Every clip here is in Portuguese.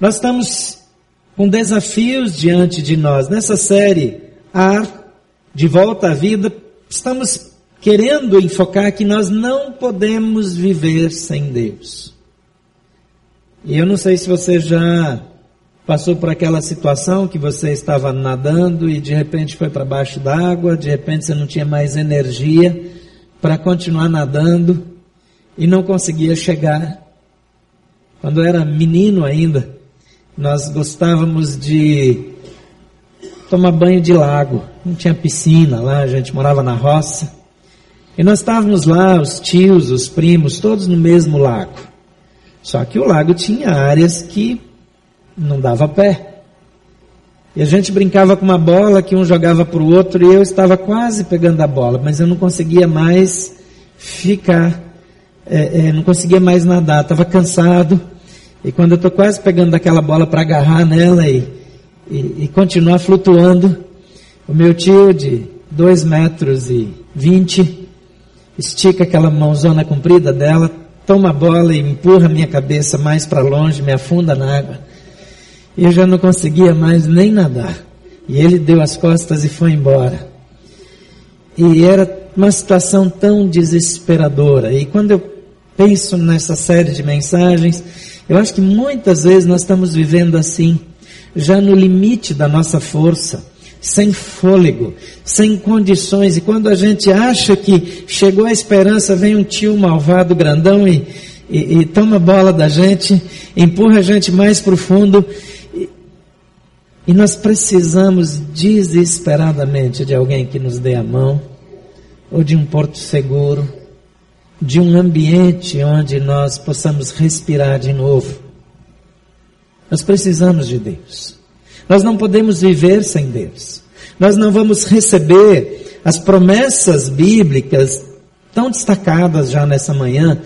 Nós estamos com desafios diante de nós. Nessa série, Ar, de volta à vida, estamos querendo enfocar que nós não podemos viver sem Deus. E eu não sei se você já passou por aquela situação que você estava nadando e de repente foi para baixo d'água, de repente você não tinha mais energia para continuar nadando e não conseguia chegar. Quando era menino ainda, nós gostávamos de tomar banho de lago. Não tinha piscina lá, a gente morava na roça. E nós estávamos lá, os tios, os primos, todos no mesmo lago. Só que o lago tinha áreas que não dava pé. E a gente brincava com uma bola que um jogava para o outro e eu estava quase pegando a bola, mas eu não conseguia mais ficar, é, é, não conseguia mais nadar, estava cansado. E quando eu estou quase pegando aquela bola para agarrar nela e, e, e, continuar flutuando, o meu tio de dois metros e vinte estica aquela mãozona comprida dela, toma a bola e empurra minha cabeça mais para longe, me afunda na água. E eu já não conseguia mais nem nadar. E ele deu as costas e foi embora. E era uma situação tão desesperadora. E quando eu penso nessa série de mensagens, eu acho que muitas vezes nós estamos vivendo assim, já no limite da nossa força, sem fôlego, sem condições. E quando a gente acha que chegou a esperança, vem um tio malvado grandão e, e, e toma bola da gente, empurra a gente mais profundo. E, e nós precisamos desesperadamente de alguém que nos dê a mão, ou de um porto seguro, de um ambiente onde nós possamos respirar de novo. Nós precisamos de Deus. Nós não podemos viver sem Deus. Nós não vamos receber as promessas bíblicas tão destacadas já nessa manhã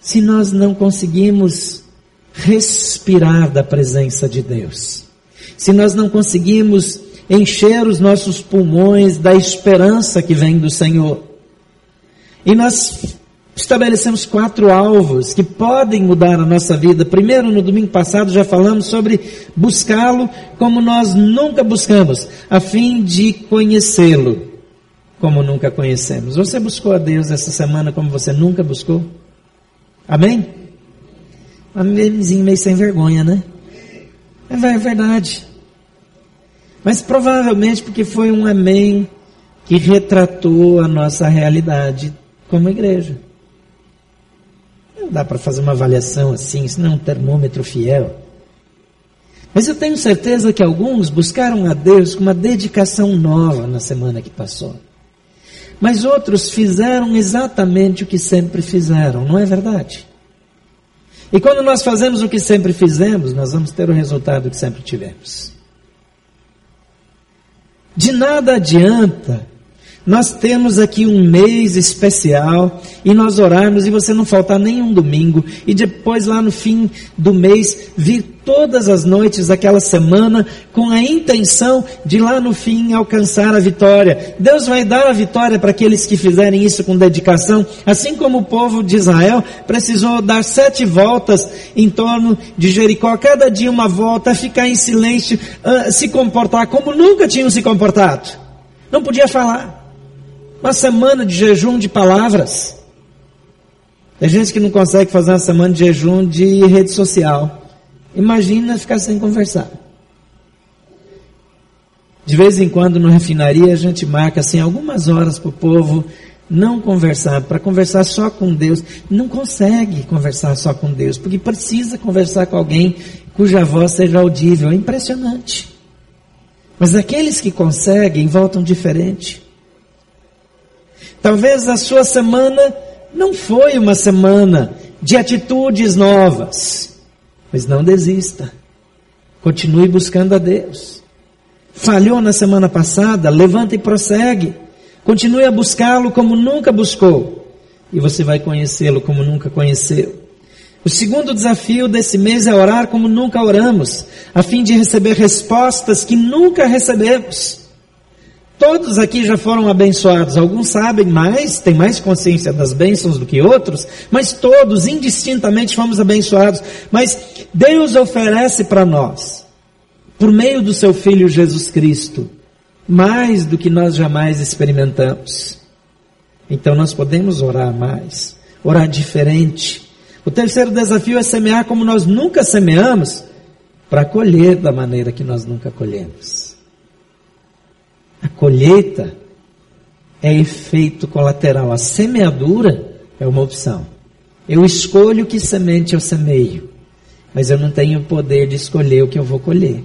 se nós não conseguimos respirar da presença de Deus. Se nós não conseguimos encher os nossos pulmões da esperança que vem do Senhor. E nós estabelecemos quatro alvos que podem mudar a nossa vida. Primeiro, no domingo passado, já falamos sobre buscá-lo como nós nunca buscamos, a fim de conhecê-lo como nunca conhecemos. Você buscou a Deus essa semana como você nunca buscou? Amém? Amém, meio sem vergonha, né? É verdade. Mas provavelmente porque foi um amém que retratou a nossa realidade como igreja. Não dá para fazer uma avaliação assim, isso não é um termômetro fiel. Mas eu tenho certeza que alguns buscaram a Deus com uma dedicação nova na semana que passou. Mas outros fizeram exatamente o que sempre fizeram, não é verdade? E quando nós fazemos o que sempre fizemos, nós vamos ter o resultado que sempre tivemos. De nada adianta nós temos aqui um mês especial e nós orarmos e você não faltar nenhum domingo e depois lá no fim do mês vir todas as noites daquela semana com a intenção de lá no fim alcançar a vitória. Deus vai dar a vitória para aqueles que fizerem isso com dedicação, assim como o povo de Israel precisou dar sete voltas em torno de Jericó, cada dia uma volta, ficar em silêncio, ah, se comportar como nunca tinham se comportado. Não podia falar. Uma semana de jejum de palavras. Tem gente que não consegue fazer uma semana de jejum de rede social. Imagina ficar sem conversar. De vez em quando no refinaria a gente marca assim algumas horas para o povo não conversar, para conversar só com Deus. Não consegue conversar só com Deus, porque precisa conversar com alguém cuja voz seja audível. É impressionante. Mas aqueles que conseguem voltam diferente. Talvez a sua semana não foi uma semana de atitudes novas, mas não desista. Continue buscando a Deus. Falhou na semana passada, levanta e prossegue. Continue a buscá-lo como nunca buscou. E você vai conhecê-lo como nunca conheceu. O segundo desafio desse mês é orar como nunca oramos, a fim de receber respostas que nunca recebemos. Todos aqui já foram abençoados. Alguns sabem mais, têm mais consciência das bênçãos do que outros, mas todos, indistintamente, fomos abençoados. Mas Deus oferece para nós, por meio do seu Filho Jesus Cristo, mais do que nós jamais experimentamos. Então nós podemos orar mais, orar diferente. O terceiro desafio é semear como nós nunca semeamos, para colher da maneira que nós nunca colhemos. A colheita é efeito colateral, a semeadura é uma opção. Eu escolho que semente eu semeio, mas eu não tenho o poder de escolher o que eu vou colher.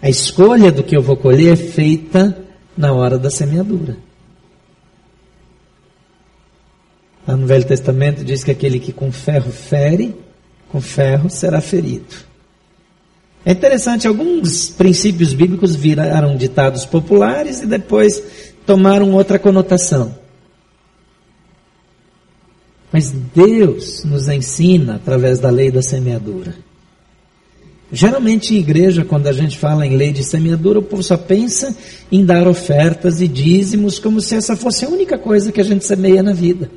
A escolha do que eu vou colher é feita na hora da semeadura. Lá no Velho Testamento diz que aquele que com ferro fere, com ferro será ferido. É interessante, alguns princípios bíblicos viraram ditados populares e depois tomaram outra conotação. Mas Deus nos ensina através da lei da semeadura. Geralmente em igreja, quando a gente fala em lei de semeadura, o povo só pensa em dar ofertas e dízimos como se essa fosse a única coisa que a gente semeia na vida.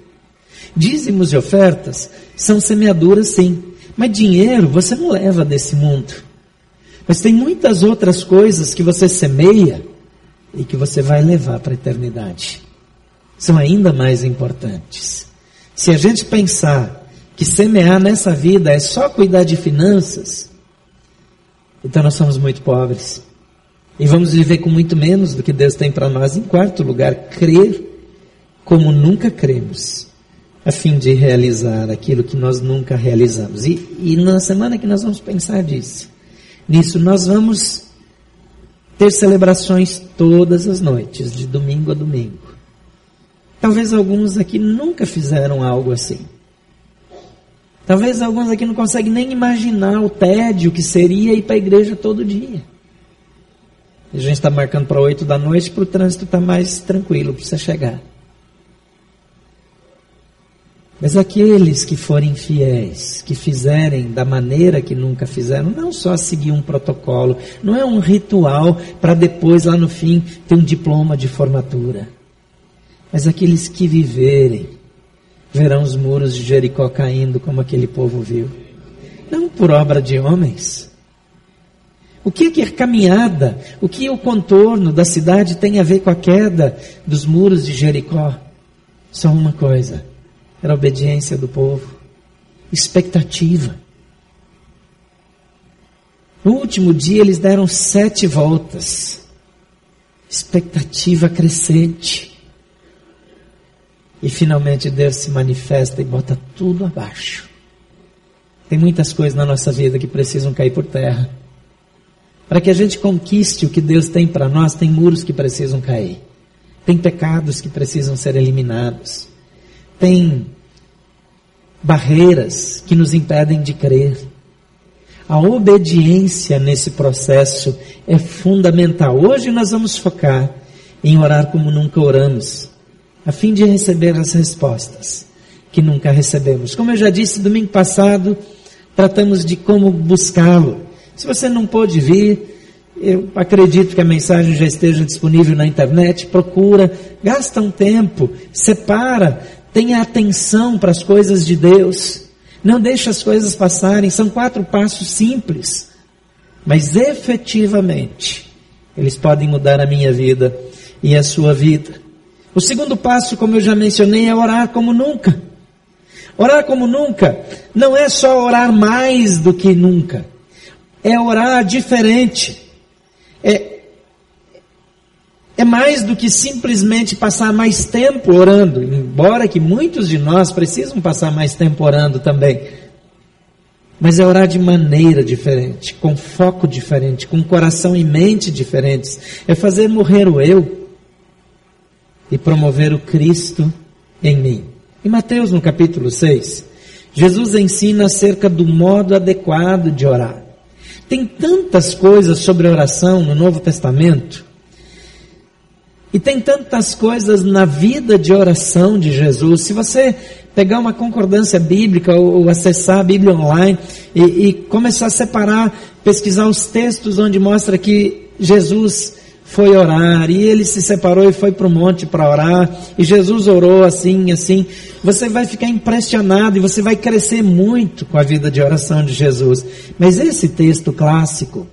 Dízimos e ofertas são semeaduras sim, mas dinheiro você não leva desse mundo. Mas tem muitas outras coisas que você semeia e que você vai levar para a eternidade. São ainda mais importantes. Se a gente pensar que semear nessa vida é só cuidar de finanças, então nós somos muito pobres. E vamos viver com muito menos do que Deus tem para nós. Em quarto lugar, crer como nunca cremos, a fim de realizar aquilo que nós nunca realizamos. E, e na semana que nós vamos pensar disso, nisso, nós vamos ter celebrações todas as noites, de domingo a domingo. Talvez alguns aqui nunca fizeram algo assim. Talvez alguns aqui não conseguem nem imaginar o tédio que seria ir para a igreja todo dia. A gente está marcando para oito da noite para o trânsito estar tá mais tranquilo para você chegar. Mas aqueles que forem fiéis, que fizerem da maneira que nunca fizeram, não só seguir um protocolo, não é um ritual para depois, lá no fim, ter um diploma de formatura. Mas aqueles que viverem, verão os muros de Jericó caindo como aquele povo viu. Não por obra de homens. O que é caminhada? O que o contorno da cidade tem a ver com a queda dos muros de Jericó? Só uma coisa: era a obediência do povo, expectativa. No último dia eles deram sete voltas, expectativa crescente. E finalmente Deus se manifesta e bota tudo abaixo. Tem muitas coisas na nossa vida que precisam cair por terra. Para que a gente conquiste o que Deus tem para nós, tem muros que precisam cair. Tem pecados que precisam ser eliminados. Tem barreiras que nos impedem de crer. A obediência nesse processo é fundamental. Hoje nós vamos focar em orar como nunca oramos a fim de receber as respostas que nunca recebemos. Como eu já disse domingo passado, tratamos de como buscá-lo. Se você não pôde vir, eu acredito que a mensagem já esteja disponível na internet, procura, gasta um tempo, separa, tenha atenção para as coisas de Deus. Não deixe as coisas passarem, são quatro passos simples, mas efetivamente eles podem mudar a minha vida e a sua vida. O segundo passo, como eu já mencionei, é orar como nunca. Orar como nunca não é só orar mais do que nunca, é orar diferente. É, é mais do que simplesmente passar mais tempo orando, embora que muitos de nós precisam passar mais tempo orando também. Mas é orar de maneira diferente, com foco diferente, com coração e mente diferentes. É fazer morrer o eu e promover o Cristo em mim. Em Mateus, no capítulo 6, Jesus ensina acerca do modo adequado de orar. Tem tantas coisas sobre oração no Novo Testamento, e tem tantas coisas na vida de oração de Jesus. Se você pegar uma concordância bíblica ou, ou acessar a Bíblia online e, e começar a separar, pesquisar os textos onde mostra que Jesus foi orar, e ele se separou e foi para o monte para orar, e Jesus orou assim, assim. Você vai ficar impressionado e você vai crescer muito com a vida de oração de Jesus. Mas esse texto clássico,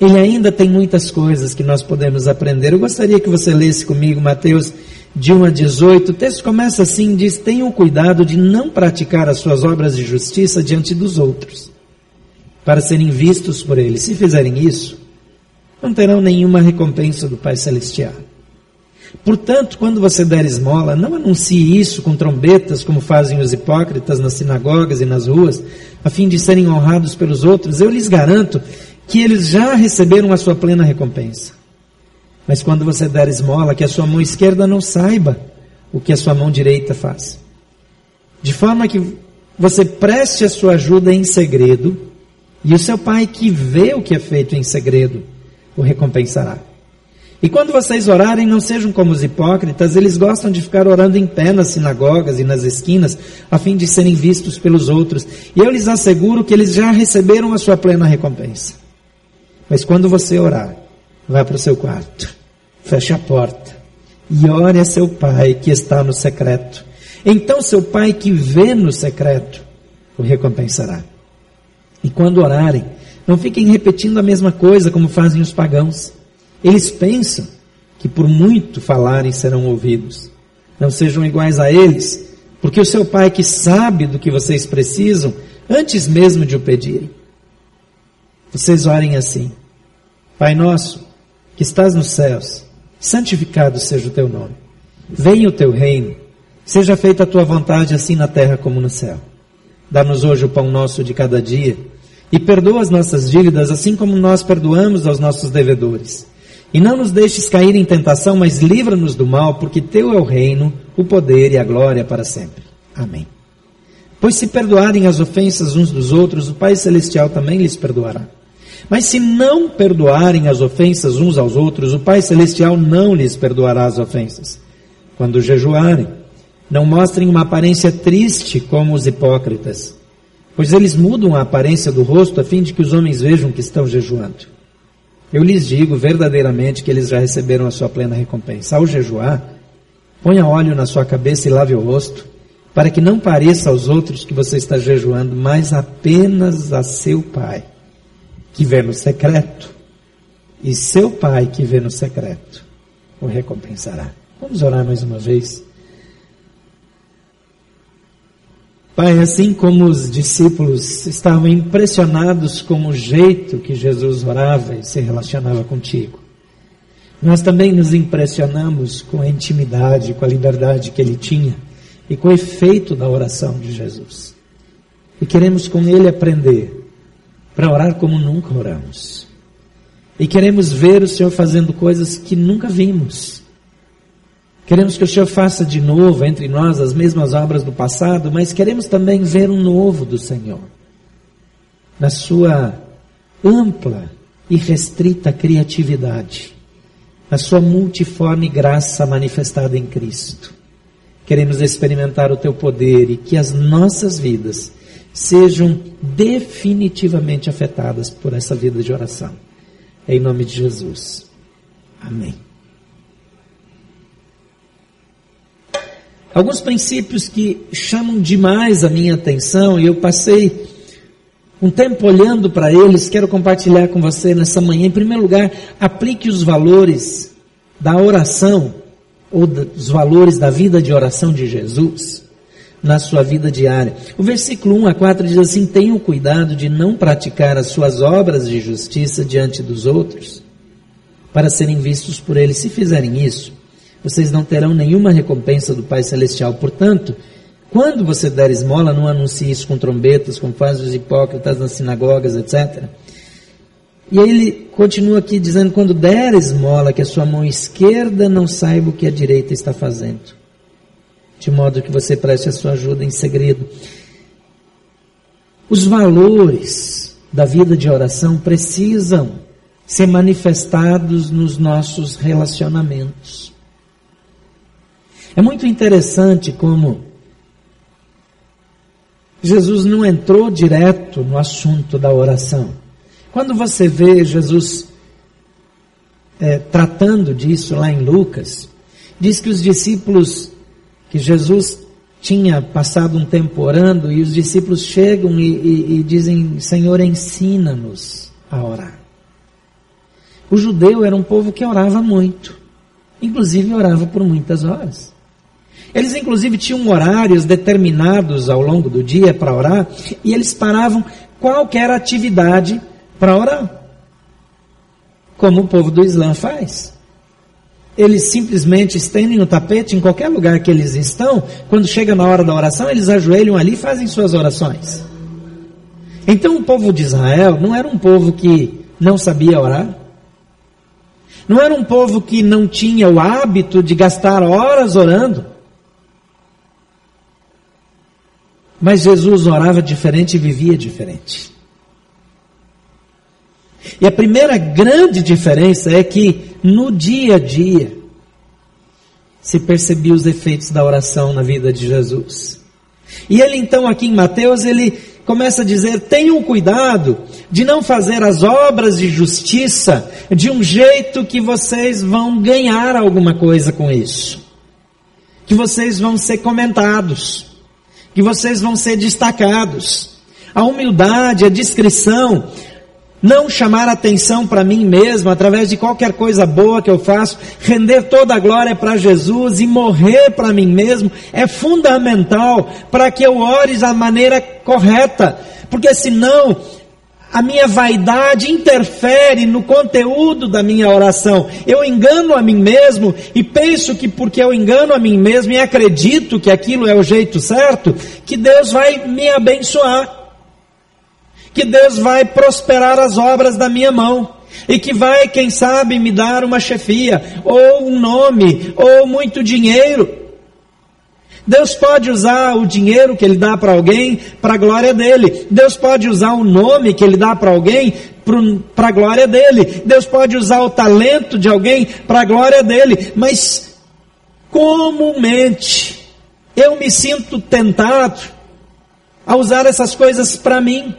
ele ainda tem muitas coisas que nós podemos aprender. Eu gostaria que você lesse comigo Mateus de 1 a 18. O texto começa assim: diz: Tenham cuidado de não praticar as suas obras de justiça diante dos outros, para serem vistos por eles. Se fizerem isso, não terão nenhuma recompensa do Pai Celestial. Portanto, quando você der esmola, não anuncie isso com trombetas, como fazem os hipócritas nas sinagogas e nas ruas, a fim de serem honrados pelos outros. Eu lhes garanto que eles já receberam a sua plena recompensa. Mas quando você der esmola, que a sua mão esquerda não saiba o que a sua mão direita faz. De forma que você preste a sua ajuda em segredo, e o seu pai que vê o que é feito em segredo, o recompensará. E quando vocês orarem, não sejam como os hipócritas, eles gostam de ficar orando em pé nas sinagogas e nas esquinas, a fim de serem vistos pelos outros. E eu lhes asseguro que eles já receberam a sua plena recompensa. Mas quando você orar, vá para o seu quarto, feche a porta e ore a seu pai que está no secreto. Então seu pai que vê no secreto o recompensará. E quando orarem, não fiquem repetindo a mesma coisa como fazem os pagãos. Eles pensam que por muito falarem serão ouvidos. Não sejam iguais a eles, porque o seu Pai que sabe do que vocês precisam, antes mesmo de o pedirem. Vocês orem assim: Pai nosso, que estás nos céus, santificado seja o teu nome. Venha o teu reino, seja feita a tua vontade assim na terra como no céu. Dá-nos hoje o pão nosso de cada dia e perdoa as nossas dívidas, assim como nós perdoamos aos nossos devedores. E não nos deixes cair em tentação, mas livra-nos do mal, porque teu é o reino, o poder e a glória para sempre. Amém. Pois se perdoarem as ofensas uns dos outros, o Pai Celestial também lhes perdoará. Mas se não perdoarem as ofensas uns aos outros, o Pai Celestial não lhes perdoará as ofensas. Quando jejuarem, não mostrem uma aparência triste como os hipócritas pois eles mudam a aparência do rosto a fim de que os homens vejam que estão jejuando. Eu lhes digo verdadeiramente que eles já receberam a sua plena recompensa. Ao jejuar, ponha óleo na sua cabeça e lave o rosto, para que não pareça aos outros que você está jejuando, mas apenas a seu Pai, que vê no secreto. E seu Pai, que vê no secreto, o recompensará. Vamos orar mais uma vez. Pai, assim como os discípulos estavam impressionados com o jeito que Jesus orava e se relacionava contigo, nós também nos impressionamos com a intimidade, com a liberdade que ele tinha e com o efeito da oração de Jesus. E queremos com ele aprender para orar como nunca oramos. E queremos ver o Senhor fazendo coisas que nunca vimos Queremos que o Senhor faça de novo entre nós as mesmas obras do passado, mas queremos também ver um novo do Senhor. Na sua ampla e restrita criatividade, na sua multiforme graça manifestada em Cristo. Queremos experimentar o teu poder e que as nossas vidas sejam definitivamente afetadas por essa vida de oração. Em nome de Jesus. Amém. Alguns princípios que chamam demais a minha atenção e eu passei um tempo olhando para eles, quero compartilhar com você nessa manhã. Em primeiro lugar, aplique os valores da oração ou dos valores da vida de oração de Jesus na sua vida diária. O versículo 1 a 4 diz assim: Tenham cuidado de não praticar as suas obras de justiça diante dos outros, para serem vistos por eles. Se fizerem isso, vocês não terão nenhuma recompensa do Pai Celestial. Portanto, quando você der esmola, não anuncie isso com trombetas, como fazem os hipócritas nas sinagogas, etc. E ele continua aqui dizendo: quando der esmola, que a sua mão esquerda não saiba o que a direita está fazendo, de modo que você preste a sua ajuda em segredo. Os valores da vida de oração precisam ser manifestados nos nossos relacionamentos. É muito interessante como Jesus não entrou direto no assunto da oração. Quando você vê Jesus é, tratando disso lá em Lucas, diz que os discípulos, que Jesus tinha passado um tempo orando, e os discípulos chegam e, e, e dizem: Senhor, ensina-nos a orar. O judeu era um povo que orava muito, inclusive orava por muitas horas. Eles, inclusive, tinham horários determinados ao longo do dia para orar, e eles paravam qualquer atividade para orar, como o povo do Islã faz. Eles simplesmente estendem o tapete em qualquer lugar que eles estão, quando chega na hora da oração, eles ajoelham ali e fazem suas orações. Então o povo de Israel não era um povo que não sabia orar, não era um povo que não tinha o hábito de gastar horas orando. Mas Jesus orava diferente e vivia diferente. E a primeira grande diferença é que no dia a dia se percebia os efeitos da oração na vida de Jesus. E ele então aqui em Mateus ele começa a dizer: tenham cuidado de não fazer as obras de justiça de um jeito que vocês vão ganhar alguma coisa com isso, que vocês vão ser comentados, que vocês vão ser destacados. A humildade, a discrição, não chamar atenção para mim mesmo através de qualquer coisa boa que eu faço, render toda a glória para Jesus e morrer para mim mesmo é fundamental para que eu ore da maneira correta, porque senão a minha vaidade interfere no conteúdo da minha oração. Eu engano a mim mesmo e penso que porque eu engano a mim mesmo e acredito que aquilo é o jeito certo, que Deus vai me abençoar. Que Deus vai prosperar as obras da minha mão. E que vai, quem sabe, me dar uma chefia, ou um nome, ou muito dinheiro. Deus pode usar o dinheiro que Ele dá para alguém para a glória dele. Deus pode usar o nome que Ele dá para alguém para a glória dele. Deus pode usar o talento de alguém para a glória dele. Mas, comumente, eu me sinto tentado a usar essas coisas para mim,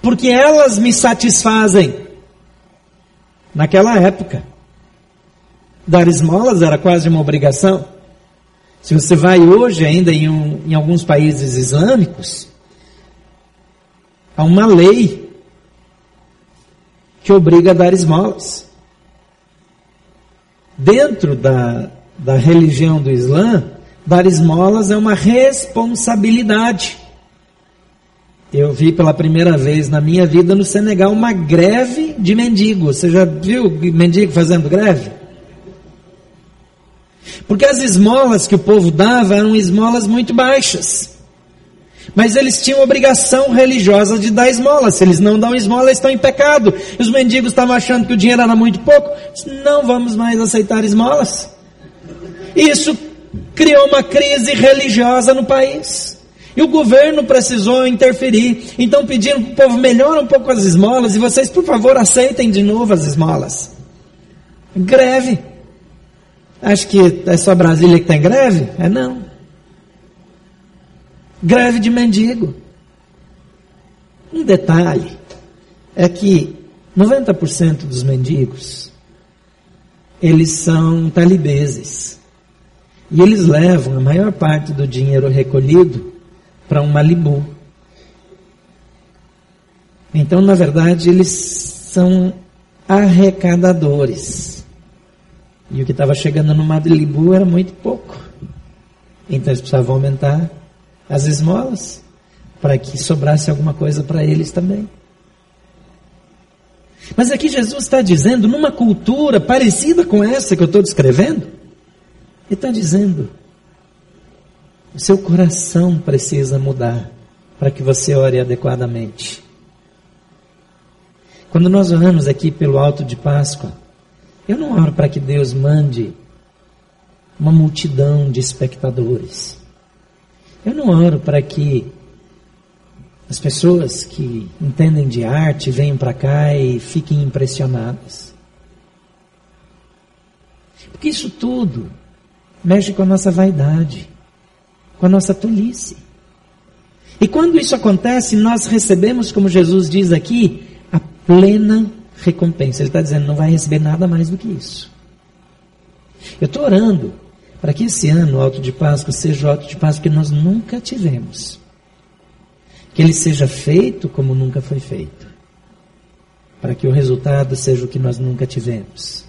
porque elas me satisfazem. Naquela época, dar esmolas era quase uma obrigação. Se você vai hoje ainda em, um, em alguns países islâmicos, há uma lei que obriga a dar esmolas. Dentro da, da religião do Islã, dar esmolas é uma responsabilidade. Eu vi pela primeira vez na minha vida no Senegal uma greve de mendigo. Você já viu mendigo fazendo greve? Porque as esmolas que o povo dava eram esmolas muito baixas. Mas eles tinham obrigação religiosa de dar esmola. Se eles não dão esmola, eles estão em pecado. E os mendigos estavam achando que o dinheiro era muito pouco. Não vamos mais aceitar esmolas. Isso criou uma crise religiosa no país. E o governo precisou interferir. Então pediram para o povo melhora um pouco as esmolas e vocês, por favor, aceitem de novo as esmolas. Greve. Acho que é só Brasília que tem greve? É não. Greve de mendigo. Um detalhe é que 90% dos mendigos eles são talibeses. E eles levam a maior parte do dinheiro recolhido para um Malibu. Então, na verdade, eles são arrecadadores. E o que estava chegando no Madrilebu era muito pouco. Então eles precisavam aumentar as esmolas para que sobrasse alguma coisa para eles também. Mas aqui Jesus está dizendo, numa cultura parecida com essa que eu estou descrevendo, ele está dizendo: o seu coração precisa mudar para que você ore adequadamente. Quando nós oramos aqui pelo alto de Páscoa, eu não oro para que Deus mande uma multidão de espectadores. Eu não oro para que as pessoas que entendem de arte venham para cá e fiquem impressionadas. Porque isso tudo mexe com a nossa vaidade, com a nossa tolice. E quando isso acontece, nós recebemos, como Jesus diz aqui, a plena recompensa. Ele está dizendo, não vai receber nada mais do que isso. Eu estou orando para que esse ano o alto de Páscoa seja o alto de Páscoa que nós nunca tivemos. Que ele seja feito como nunca foi feito. Para que o resultado seja o que nós nunca tivemos.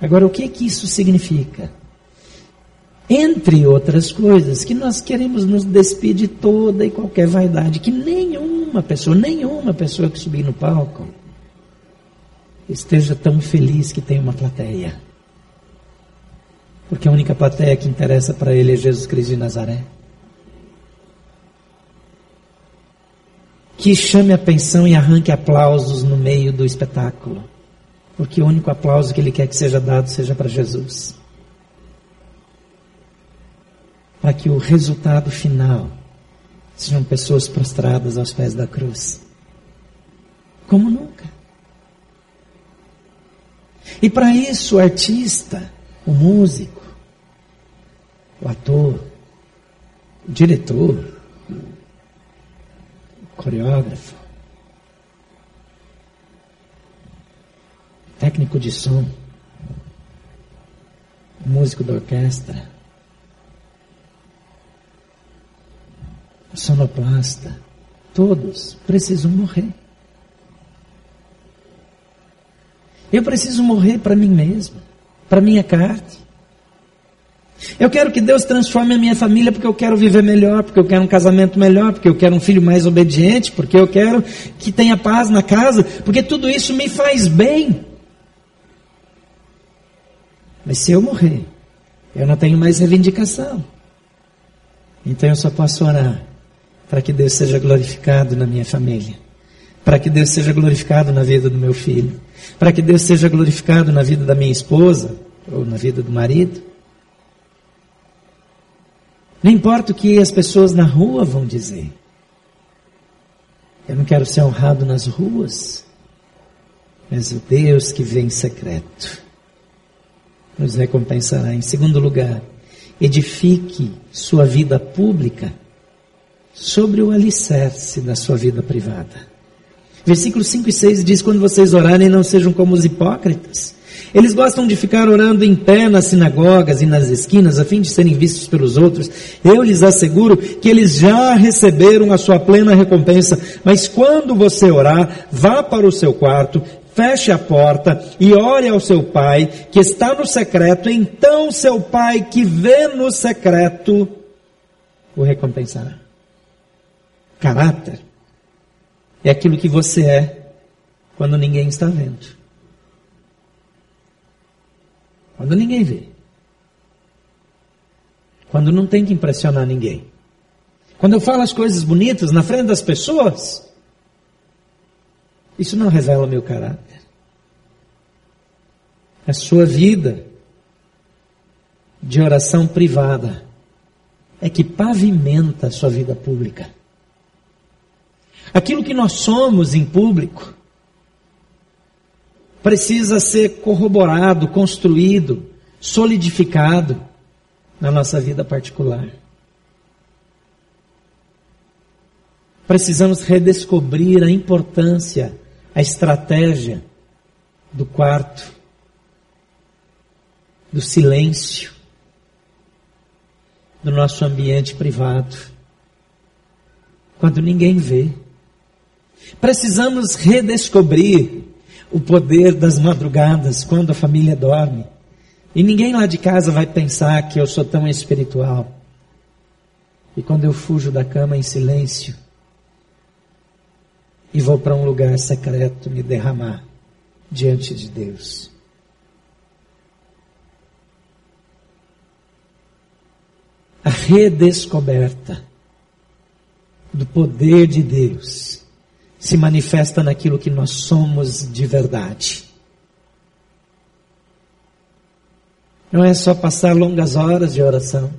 Agora, o que que isso significa? Entre outras coisas, que nós queremos nos despedir de toda e qualquer vaidade, que nenhuma pessoa, nenhuma pessoa que subir no palco esteja tão feliz que tem uma plateia. Porque a única plateia que interessa para ele é Jesus Cristo de Nazaré. Que chame a atenção e arranque aplausos no meio do espetáculo. Porque o único aplauso que ele quer que seja dado seja para Jesus. Para que o resultado final sejam pessoas prostradas aos pés da cruz. Como nunca. E para isso o artista, o músico, o ator, o diretor, o coreógrafo, técnico de som, músico da orquestra, sonoplasta, todos precisam morrer. Eu preciso morrer para mim mesmo, para minha carne. Eu quero que Deus transforme a minha família porque eu quero viver melhor, porque eu quero um casamento melhor, porque eu quero um filho mais obediente, porque eu quero que tenha paz na casa, porque tudo isso me faz bem. Mas se eu morrer, eu não tenho mais reivindicação. Então eu só posso orar para que Deus seja glorificado na minha família, para que Deus seja glorificado na vida do meu filho, para que Deus seja glorificado na vida da minha esposa ou na vida do marido. Não importa o que as pessoas na rua vão dizer. Eu não quero ser honrado nas ruas, mas o Deus que vem em secreto nos recompensará. Em segundo lugar, edifique sua vida pública sobre o alicerce da sua vida privada. Versículos 5 e 6 diz: Quando vocês orarem, não sejam como os hipócritas. Eles gostam de ficar orando em pé nas sinagogas e nas esquinas, a fim de serem vistos pelos outros. Eu lhes asseguro que eles já receberam a sua plena recompensa. Mas quando você orar, vá para o seu quarto, feche a porta e ore ao seu pai, que está no secreto. Então seu pai, que vê no secreto, o recompensará. Caráter é aquilo que você é quando ninguém está vendo. Quando ninguém vê. Quando não tem que impressionar ninguém. Quando eu falo as coisas bonitas na frente das pessoas, isso não revela o meu caráter. A sua vida de oração privada é que pavimenta a sua vida pública. Aquilo que nós somos em público precisa ser corroborado, construído, solidificado na nossa vida particular. Precisamos redescobrir a importância, a estratégia do quarto, do silêncio, do nosso ambiente privado, quando ninguém vê. Precisamos redescobrir o poder das madrugadas quando a família dorme. E ninguém lá de casa vai pensar que eu sou tão espiritual. E quando eu fujo da cama em silêncio e vou para um lugar secreto me derramar diante de Deus. A redescoberta do poder de Deus se manifesta naquilo que nós somos de verdade. Não é só passar longas horas de oração.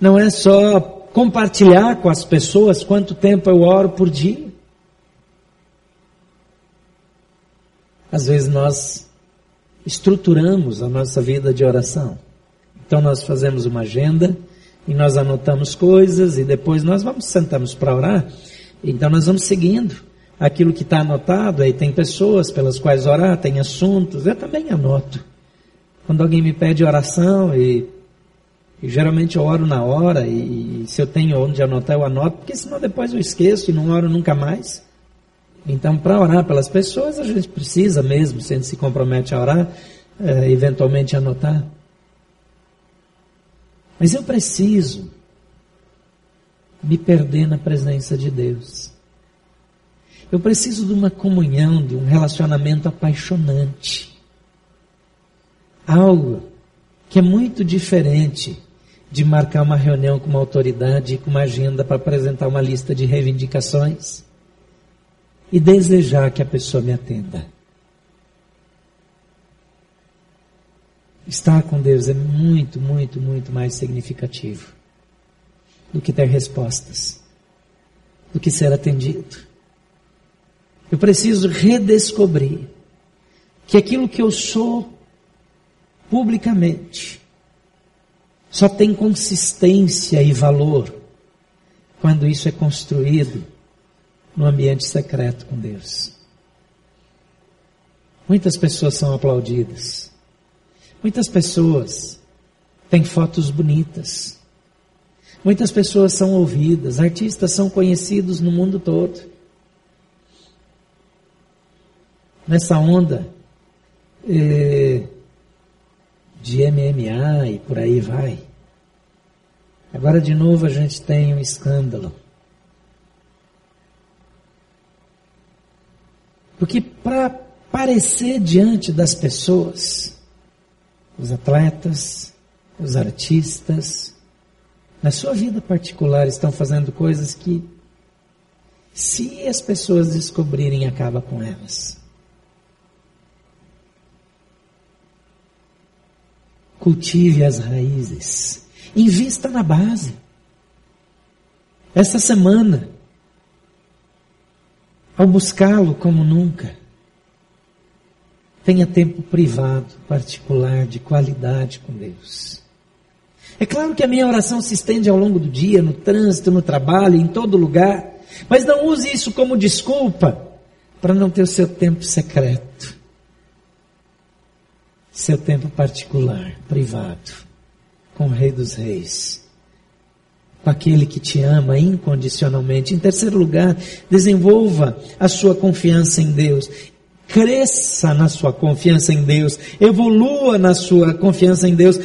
Não é só compartilhar com as pessoas quanto tempo eu oro por dia. Às vezes nós estruturamos a nossa vida de oração. Então nós fazemos uma agenda e nós anotamos coisas e depois nós vamos sentamos para orar então nós vamos seguindo. aquilo que está anotado, aí tem pessoas pelas quais orar, tem assuntos, eu também anoto. Quando alguém me pede oração e, e geralmente eu oro na hora e, e se eu tenho onde anotar eu anoto, porque senão depois eu esqueço e não oro nunca mais. Então, para orar pelas pessoas, a gente precisa mesmo, se a gente se compromete a orar, é, eventualmente anotar. Mas eu preciso me perder na presença de Deus. Eu preciso de uma comunhão, de um relacionamento apaixonante. Algo que é muito diferente de marcar uma reunião com uma autoridade e com uma agenda para apresentar uma lista de reivindicações e desejar que a pessoa me atenda. Estar com Deus é muito, muito, muito mais significativo do que ter respostas, do que ser atendido. Eu preciso redescobrir que aquilo que eu sou publicamente só tem consistência e valor quando isso é construído no ambiente secreto com Deus. Muitas pessoas são aplaudidas. Muitas pessoas têm fotos bonitas. Muitas pessoas são ouvidas. Artistas são conhecidos no mundo todo. Nessa onda eh, de MMA e por aí vai. Agora de novo a gente tem um escândalo Porque para aparecer diante das pessoas, os atletas, os artistas, na sua vida particular estão fazendo coisas que, se as pessoas descobrirem, acaba com elas. Cultive as raízes. Invista na base. Essa semana, ao buscá-lo como nunca. Tenha tempo privado, particular, de qualidade com Deus. É claro que a minha oração se estende ao longo do dia, no trânsito, no trabalho, em todo lugar, mas não use isso como desculpa para não ter o seu tempo secreto, seu tempo particular, privado, com o Rei dos Reis com aquele que te ama incondicionalmente. Em terceiro lugar, desenvolva a sua confiança em Deus. Cresça na sua confiança em Deus. Evolua na sua confiança em Deus.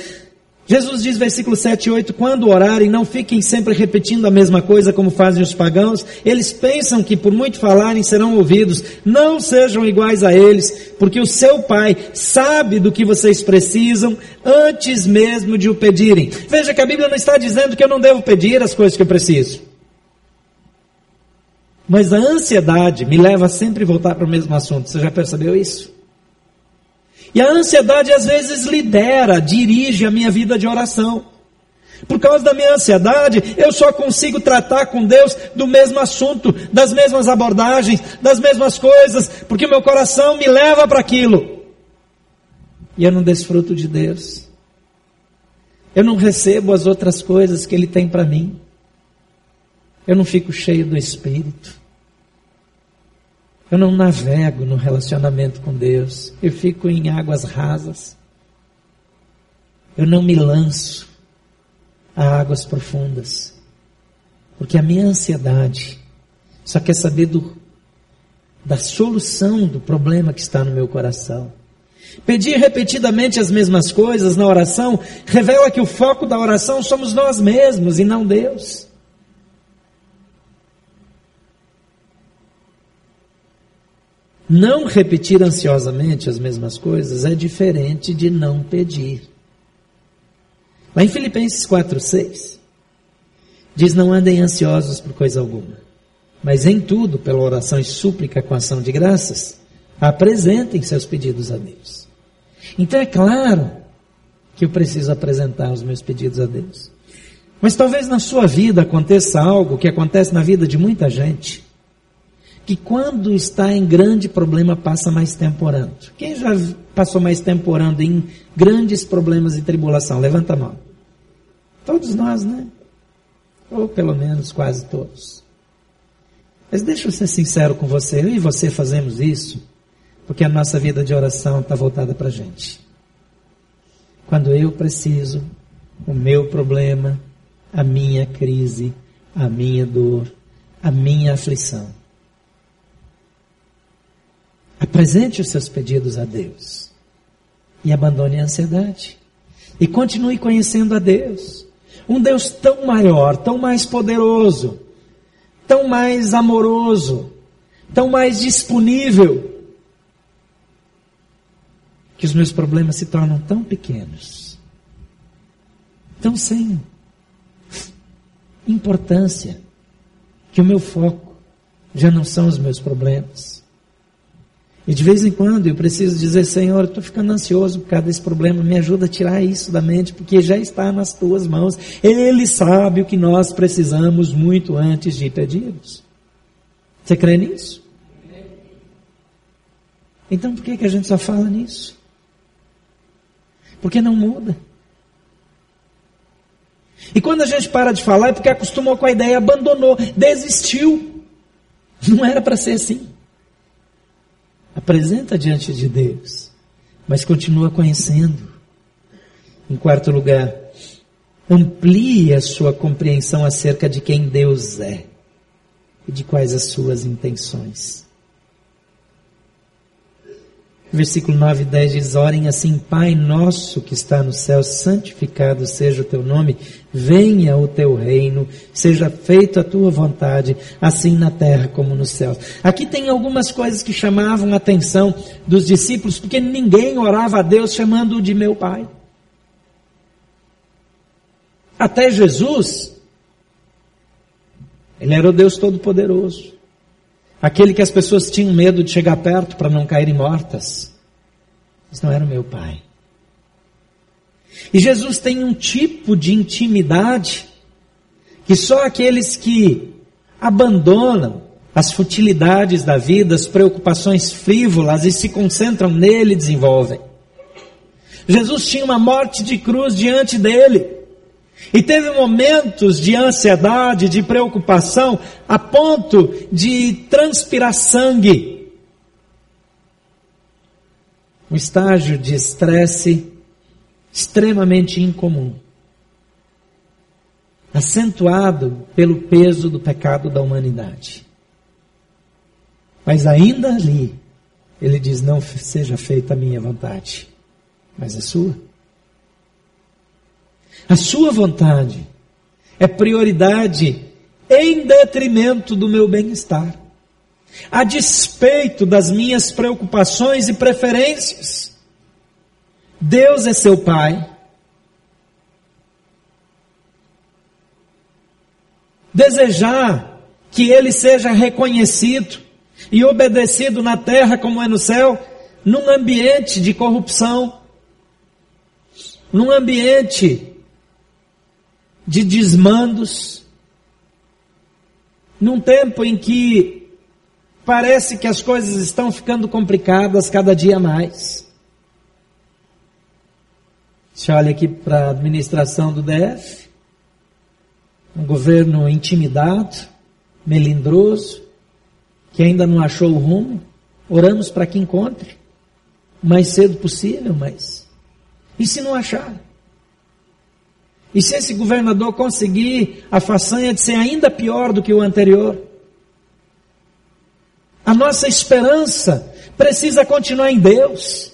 Jesus diz, versículo 7 e 8, quando orarem, não fiquem sempre repetindo a mesma coisa como fazem os pagãos. Eles pensam que por muito falarem serão ouvidos. Não sejam iguais a eles, porque o seu Pai sabe do que vocês precisam antes mesmo de o pedirem. Veja que a Bíblia não está dizendo que eu não devo pedir as coisas que eu preciso. Mas a ansiedade me leva a sempre voltar para o mesmo assunto. Você já percebeu isso? E a ansiedade às vezes lidera, dirige a minha vida de oração. Por causa da minha ansiedade, eu só consigo tratar com Deus do mesmo assunto, das mesmas abordagens, das mesmas coisas, porque o meu coração me leva para aquilo. E eu não desfruto de Deus. Eu não recebo as outras coisas que Ele tem para mim. Eu não fico cheio do Espírito. Eu não navego no relacionamento com Deus. Eu fico em águas rasas. Eu não me lanço a águas profundas. Porque a minha ansiedade só quer saber do, da solução do problema que está no meu coração. Pedir repetidamente as mesmas coisas na oração revela que o foco da oração somos nós mesmos e não Deus. Não repetir ansiosamente as mesmas coisas é diferente de não pedir. Lá em Filipenses 4,6, diz: Não andem ansiosos por coisa alguma, mas em tudo, pela oração e súplica com ação de graças, apresentem seus pedidos a Deus. Então é claro que eu preciso apresentar os meus pedidos a Deus. Mas talvez na sua vida aconteça algo que acontece na vida de muita gente que quando está em grande problema passa mais tempo orando. Quem já passou mais tempo orando em grandes problemas e tribulação? Levanta a mão. Todos nós, né? Ou pelo menos quase todos. Mas deixa eu ser sincero com você, eu e você fazemos isso porque a nossa vida de oração está voltada para a gente. Quando eu preciso, o meu problema, a minha crise, a minha dor, a minha aflição. Apresente os seus pedidos a Deus e abandone a ansiedade. E continue conhecendo a Deus. Um Deus tão maior, tão mais poderoso, tão mais amoroso, tão mais disponível, que os meus problemas se tornam tão pequenos, tão sem importância, que o meu foco já não são os meus problemas. E de vez em quando eu preciso dizer, Senhor, estou ficando ansioso por causa desse problema, me ajuda a tirar isso da mente, porque já está nas tuas mãos. Ele sabe o que nós precisamos muito antes de pedirmos. Você crê nisso? Então por que, que a gente só fala nisso? Porque não muda. E quando a gente para de falar é porque acostumou com a ideia, abandonou, desistiu. Não era para ser assim. Apresenta diante de Deus, mas continua conhecendo. Em quarto lugar, amplie a sua compreensão acerca de quem Deus é e de quais as suas intenções. Versículo 9 e 10 diz: Orem assim, Pai nosso que está no céu, santificado seja o teu nome, venha o teu reino, seja feita a tua vontade, assim na terra como no céu. Aqui tem algumas coisas que chamavam a atenção dos discípulos, porque ninguém orava a Deus chamando-o de meu Pai. Até Jesus, ele era o Deus Todo-Poderoso. Aquele que as pessoas tinham medo de chegar perto para não caírem mortas. Isso não era o meu pai. E Jesus tem um tipo de intimidade que só aqueles que abandonam as futilidades da vida, as preocupações frívolas e se concentram nele desenvolvem. Jesus tinha uma morte de cruz diante dele. E teve momentos de ansiedade, de preocupação, a ponto de transpirar sangue. Um estágio de estresse extremamente incomum, acentuado pelo peso do pecado da humanidade. Mas ainda ali, ele diz: Não seja feita a minha vontade, mas a sua. A sua vontade é prioridade em detrimento do meu bem-estar, a despeito das minhas preocupações e preferências. Deus é seu Pai. Desejar que Ele seja reconhecido e obedecido na terra como é no céu, num ambiente de corrupção, num ambiente de desmandos, num tempo em que parece que as coisas estão ficando complicadas cada dia mais. Se olha aqui para a administração do DF, um governo intimidado, melindroso, que ainda não achou o rumo, oramos para que encontre o mais cedo possível, mas e se não achar? E se esse governador conseguir a façanha de ser ainda pior do que o anterior? A nossa esperança precisa continuar em Deus.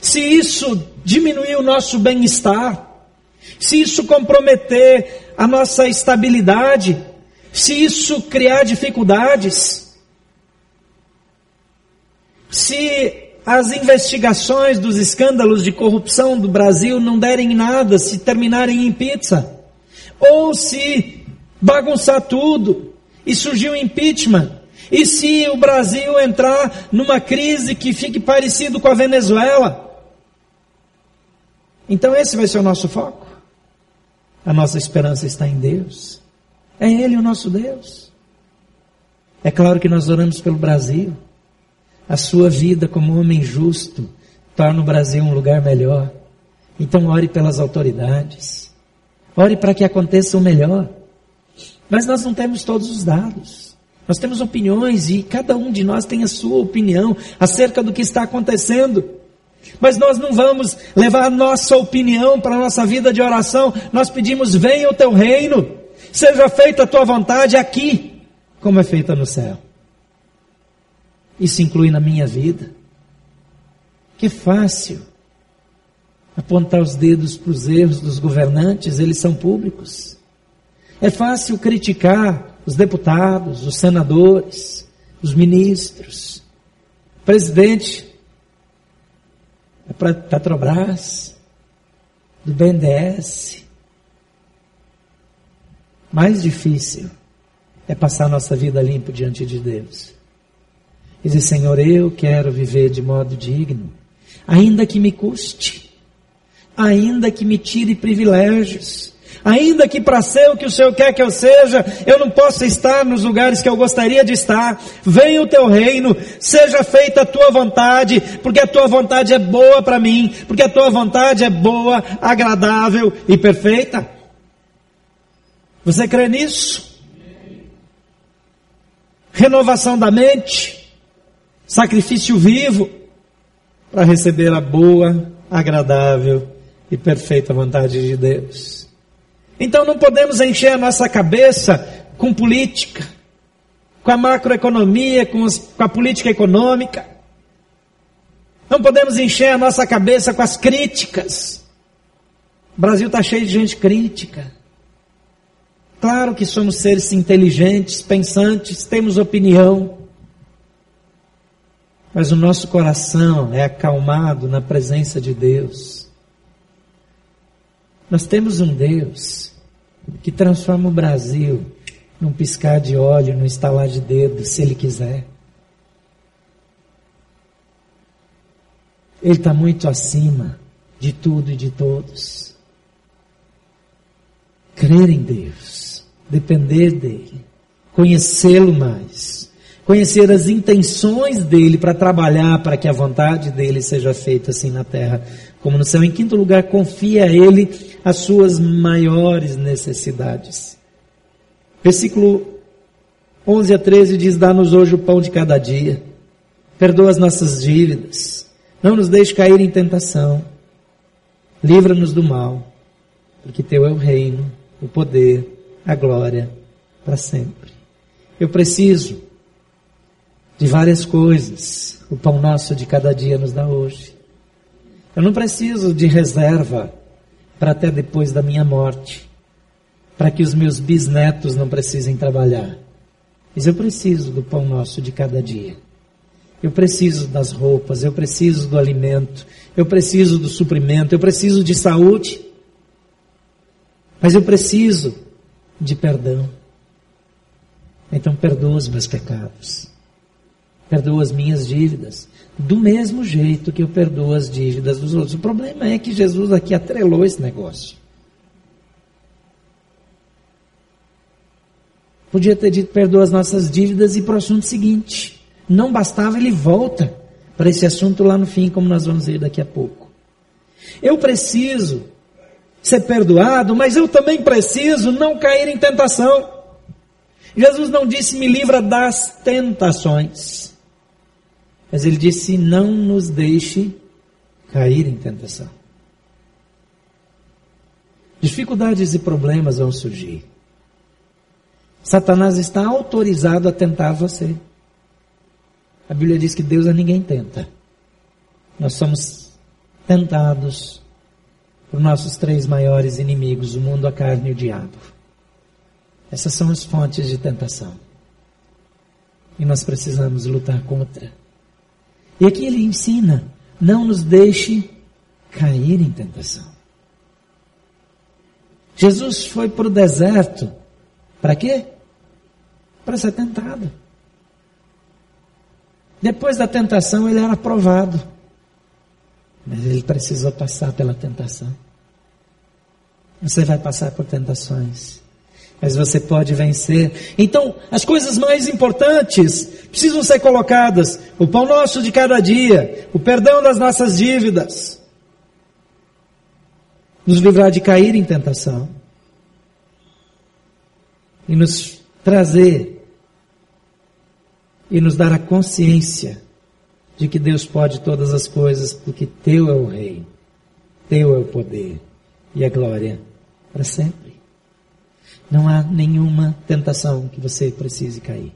Se isso diminuir o nosso bem-estar, se isso comprometer a nossa estabilidade, se isso criar dificuldades, se as investigações dos escândalos de corrupção do Brasil não derem nada, se terminarem em pizza, ou se bagunçar tudo e surgir um impeachment, e se o Brasil entrar numa crise que fique parecido com a Venezuela. Então esse vai ser o nosso foco. A nossa esperança está em Deus. É Ele o nosso Deus. É claro que nós oramos pelo Brasil a sua vida como homem justo torna o Brasil um lugar melhor. Então ore pelas autoridades. Ore para que aconteça o melhor. Mas nós não temos todos os dados. Nós temos opiniões e cada um de nós tem a sua opinião acerca do que está acontecendo. Mas nós não vamos levar a nossa opinião para a nossa vida de oração. Nós pedimos: venha o teu reino, seja feita a tua vontade aqui, como é feita no céu. Isso inclui na minha vida. Que fácil apontar os dedos para os erros dos governantes, eles são públicos. É fácil criticar os deputados, os senadores, os ministros, o presidente da Petrobras, do BNDES. Mais difícil é passar nossa vida limpo diante de Deus. E dizer, Senhor, eu quero viver de modo digno, ainda que me custe, ainda que me tire privilégios, Ainda que para ser o que o Senhor quer que eu seja, eu não possa estar nos lugares que eu gostaria de estar. Venha o teu reino, seja feita a tua vontade, porque a tua vontade é boa para mim, porque a tua vontade é boa, agradável e perfeita. Você crê nisso? Renovação da mente, sacrifício vivo, para receber a boa, agradável e perfeita vontade de Deus. Então não podemos encher a nossa cabeça com política, com a macroeconomia, com, os, com a política econômica. Não podemos encher a nossa cabeça com as críticas. O Brasil está cheio de gente crítica. Claro que somos seres inteligentes, pensantes, temos opinião. Mas o nosso coração é acalmado na presença de Deus. Nós temos um Deus que transforma o Brasil num piscar de óleo, num estalar de dedo, se Ele quiser. Ele está muito acima de tudo e de todos. Crer em Deus, depender dEle, conhecê-lo mais, conhecer as intenções dEle para trabalhar para que a vontade dEle seja feita assim na terra como no céu. Em quinto lugar, confia a Ele as suas maiores necessidades. Versículo 11 a 13 diz: Dá-nos hoje o pão de cada dia, perdoa as nossas dívidas, não nos deixe cair em tentação, livra-nos do mal, porque Teu é o reino, o poder, a glória para sempre. Eu preciso de várias coisas, o pão nosso de cada dia nos dá hoje. Eu não preciso de reserva para até depois da minha morte, para que os meus bisnetos não precisem trabalhar. Mas eu preciso do pão nosso de cada dia. Eu preciso das roupas, eu preciso do alimento, eu preciso do suprimento, eu preciso de saúde. Mas eu preciso de perdão. Então perdoa os meus pecados. Perdoa as minhas dívidas do mesmo jeito que eu perdoo as dívidas dos outros. O problema é que Jesus aqui atrelou esse negócio. Podia ter dito perdoa as nossas dívidas e para o assunto seguinte. Não bastava, ele volta para esse assunto lá no fim, como nós vamos ver daqui a pouco. Eu preciso ser perdoado, mas eu também preciso não cair em tentação. Jesus não disse me livra das tentações. Mas ele disse: não nos deixe cair em tentação. Dificuldades e problemas vão surgir. Satanás está autorizado a tentar você. A Bíblia diz que Deus a ninguém tenta. Nós somos tentados por nossos três maiores inimigos, o mundo, a carne e o diabo. Essas são as fontes de tentação. E nós precisamos lutar contra. E aqui ele ensina: não nos deixe cair em tentação. Jesus foi para o deserto. Para quê? Para ser tentado. Depois da tentação, ele era aprovado. Mas ele precisou passar pela tentação. Você vai passar por tentações mas você pode vencer. Então, as coisas mais importantes precisam ser colocadas: o pão nosso de cada dia, o perdão das nossas dívidas, nos livrar de cair em tentação e nos trazer e nos dar a consciência de que Deus pode todas as coisas, porque Teu é o Rei, Teu é o poder e a glória para sempre. Não há nenhuma tentação que você precise cair.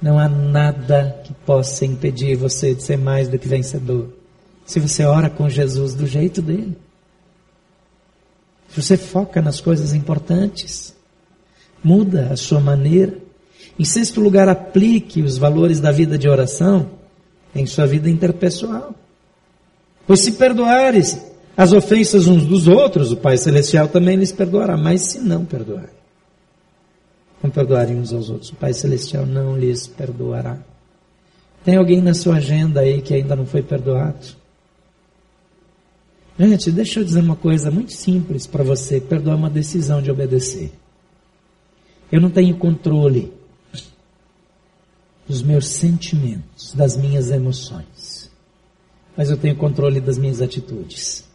Não há nada que possa impedir você de ser mais do que vencedor. Se você ora com Jesus do jeito dele. Se você foca nas coisas importantes. Muda a sua maneira. Em sexto lugar, aplique os valores da vida de oração em sua vida interpessoal. Pois se perdoares as ofensas uns dos outros, o Pai Celestial também lhes perdoará. Mas se não perdoarem, não perdoarem uns aos outros, o Pai Celestial não lhes perdoará. Tem alguém na sua agenda aí que ainda não foi perdoado? Gente, deixa eu dizer uma coisa muito simples para você. Perdoar é uma decisão de obedecer. Eu não tenho controle dos meus sentimentos, das minhas emoções. Mas eu tenho controle das minhas atitudes.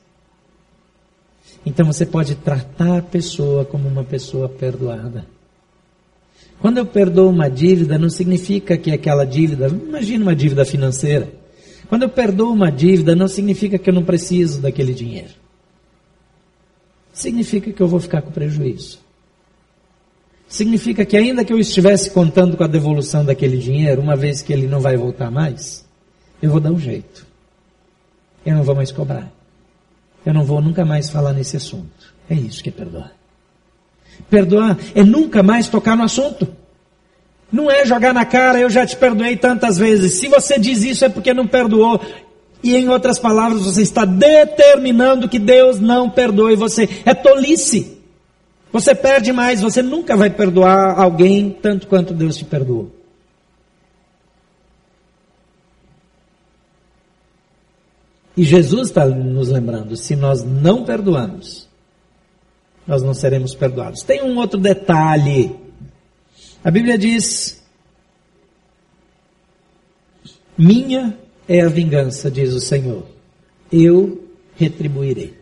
Então você pode tratar a pessoa como uma pessoa perdoada. Quando eu perdoo uma dívida, não significa que aquela dívida, imagina uma dívida financeira. Quando eu perdoo uma dívida, não significa que eu não preciso daquele dinheiro. Significa que eu vou ficar com prejuízo. Significa que ainda que eu estivesse contando com a devolução daquele dinheiro, uma vez que ele não vai voltar mais, eu vou dar um jeito. Eu não vou mais cobrar. Eu não vou nunca mais falar nesse assunto. É isso que é perdoar. Perdoar é nunca mais tocar no assunto. Não é jogar na cara, eu já te perdoei tantas vezes. Se você diz isso é porque não perdoou. E em outras palavras, você está determinando que Deus não perdoe você. É tolice. Você perde mais, você nunca vai perdoar alguém tanto quanto Deus te perdoou. E Jesus está nos lembrando: se nós não perdoamos, nós não seremos perdoados. Tem um outro detalhe. A Bíblia diz: Minha é a vingança, diz o Senhor, eu retribuirei.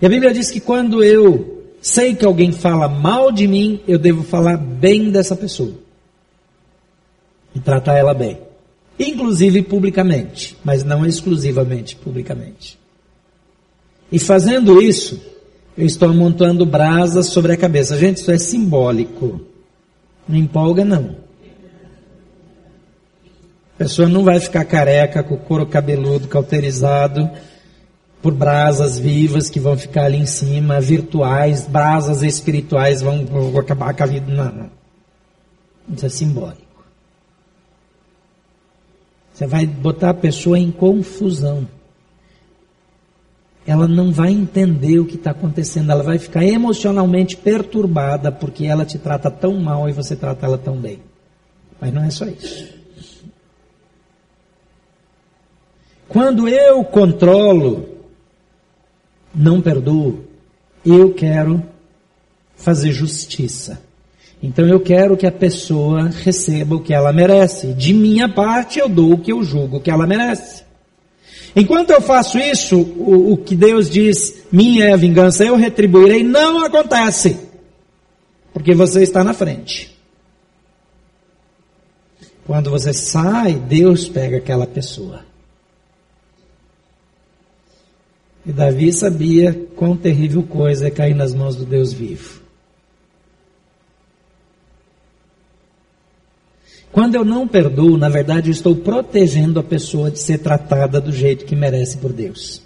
E a Bíblia diz que quando eu sei que alguém fala mal de mim, eu devo falar bem dessa pessoa. E tratar ela bem. Inclusive publicamente, mas não exclusivamente publicamente. E fazendo isso, eu estou montando brasas sobre a cabeça. Gente, isso é simbólico. Não empolga, não. A pessoa não vai ficar careca, com o couro cabeludo cauterizado, por brasas vivas que vão ficar ali em cima, virtuais, brasas espirituais vão, vão acabar com a vida. Não, não. Isso é simbólico. Você vai botar a pessoa em confusão. Ela não vai entender o que está acontecendo, ela vai ficar emocionalmente perturbada porque ela te trata tão mal e você trata ela tão bem. Mas não é só isso. Quando eu controlo não perdoo, eu quero fazer justiça. Então eu quero que a pessoa receba o que ela merece. De minha parte, eu dou o que eu julgo que ela merece. Enquanto eu faço isso, o, o que Deus diz, minha é a vingança, eu retribuirei, não acontece. Porque você está na frente. Quando você sai, Deus pega aquela pessoa. E Davi sabia quão terrível coisa é cair nas mãos do Deus vivo. Quando eu não perdoo, na verdade eu estou protegendo a pessoa de ser tratada do jeito que merece por Deus.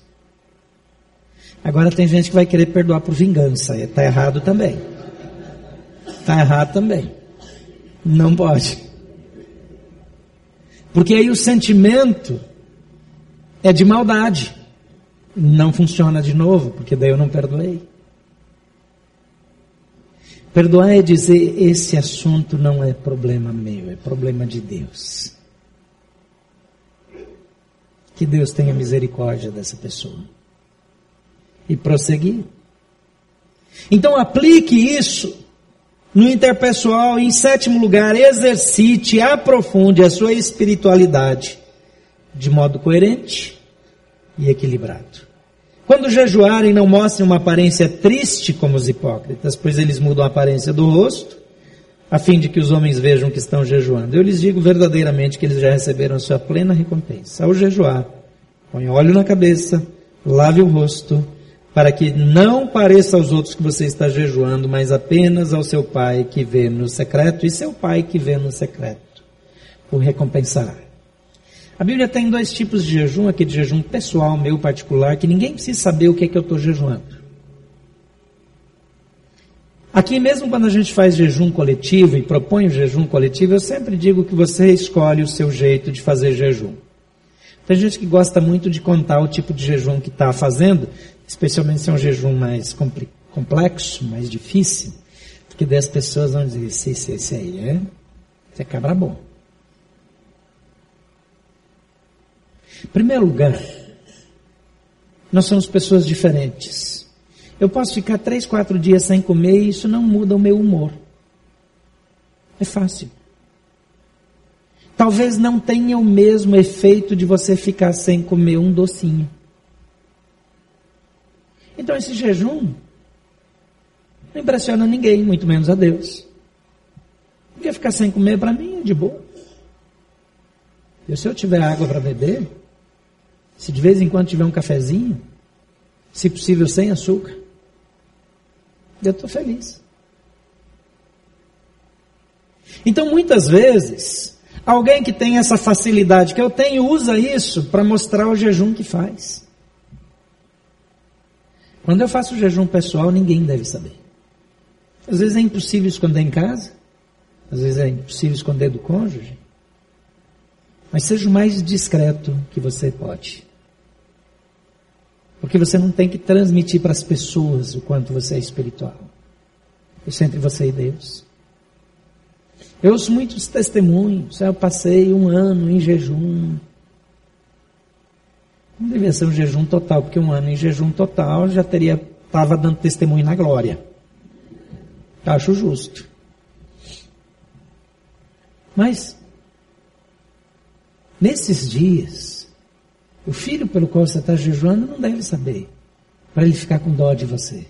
Agora tem gente que vai querer perdoar por vingança. Está errado também. Está errado também. Não pode. Porque aí o sentimento é de maldade não funciona de novo, porque daí eu não perdoei. Perdoar é dizer: esse assunto não é problema meu, é problema de Deus. Que Deus tenha misericórdia dessa pessoa. E prosseguir. Então aplique isso no interpessoal. Em sétimo lugar, exercite, aprofunde a sua espiritualidade de modo coerente e equilibrado. Quando jejuarem, não mostrem uma aparência triste como os hipócritas, pois eles mudam a aparência do rosto, a fim de que os homens vejam que estão jejuando. Eu lhes digo verdadeiramente que eles já receberam sua plena recompensa. Ao jejuar, põe óleo na cabeça, lave o rosto, para que não pareça aos outros que você está jejuando, mas apenas ao seu pai que vê no secreto, e seu pai que vê no secreto o recompensará. A Bíblia tem dois tipos de jejum, aquele jejum pessoal, meu particular, que ninguém precisa saber o que é que eu estou jejuando. Aqui mesmo quando a gente faz jejum coletivo e propõe o jejum coletivo, eu sempre digo que você escolhe o seu jeito de fazer jejum. Tem gente que gosta muito de contar o tipo de jejum que está fazendo, especialmente se é um jejum mais complexo, mais difícil, porque 10 pessoas vão dizer, esse, esse, esse aí é, esse é cabra bom. Em primeiro lugar, nós somos pessoas diferentes. Eu posso ficar três, quatro dias sem comer e isso não muda o meu humor. É fácil. Talvez não tenha o mesmo efeito de você ficar sem comer um docinho. Então esse jejum não impressiona ninguém, muito menos a Deus. Porque ficar sem comer para mim é de boa. E se eu tiver água para beber, se de vez em quando tiver um cafezinho, se possível sem açúcar, eu estou feliz. Então, muitas vezes, alguém que tem essa facilidade que eu tenho, usa isso para mostrar o jejum que faz. Quando eu faço jejum pessoal, ninguém deve saber. Às vezes é impossível esconder em casa, às vezes é impossível esconder do cônjuge. Mas seja o mais discreto que você pode. Porque você não tem que transmitir para as pessoas o quanto você é espiritual. Isso é entre você e Deus. Eu ouço muitos testemunhos. Eu passei um ano em jejum. Não devia ser um jejum total, porque um ano em jejum total já teria estava dando testemunho na glória. Acho justo. Mas nesses dias o filho pelo qual você está jejuando não deve saber, para ele ficar com dó de você.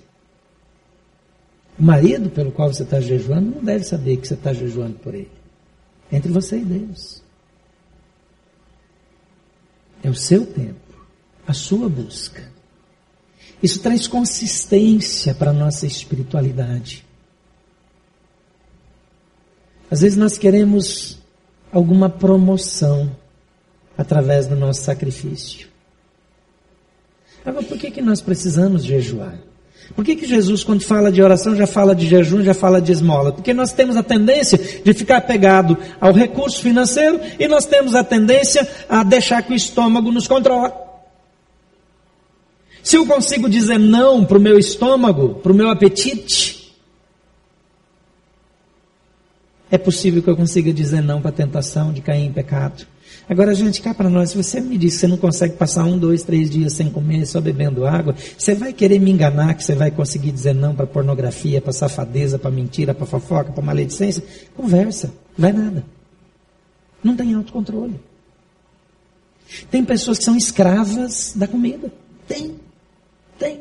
O marido pelo qual você está jejuando não deve saber que você está jejuando por ele. Entre você e Deus. É o seu tempo, a sua busca. Isso traz consistência para a nossa espiritualidade. Às vezes nós queremos alguma promoção através do nosso sacrifício. Agora, por que, que nós precisamos jejuar? Por que, que Jesus, quando fala de oração, já fala de jejum, já fala de esmola? Porque nós temos a tendência de ficar apegado ao recurso financeiro e nós temos a tendência a deixar que o estômago nos controle. Se eu consigo dizer não para o meu estômago, para o meu apetite, é possível que eu consiga dizer não para a tentação de cair em pecado. Agora, gente, cá para nós, se você me diz que você não consegue passar um, dois, três dias sem comer, só bebendo água, você vai querer me enganar que você vai conseguir dizer não para pornografia, para safadeza, para mentira, para fofoca, para maledicência? Conversa, vai nada. Não tem autocontrole. Tem pessoas que são escravas da comida. Tem. Tem.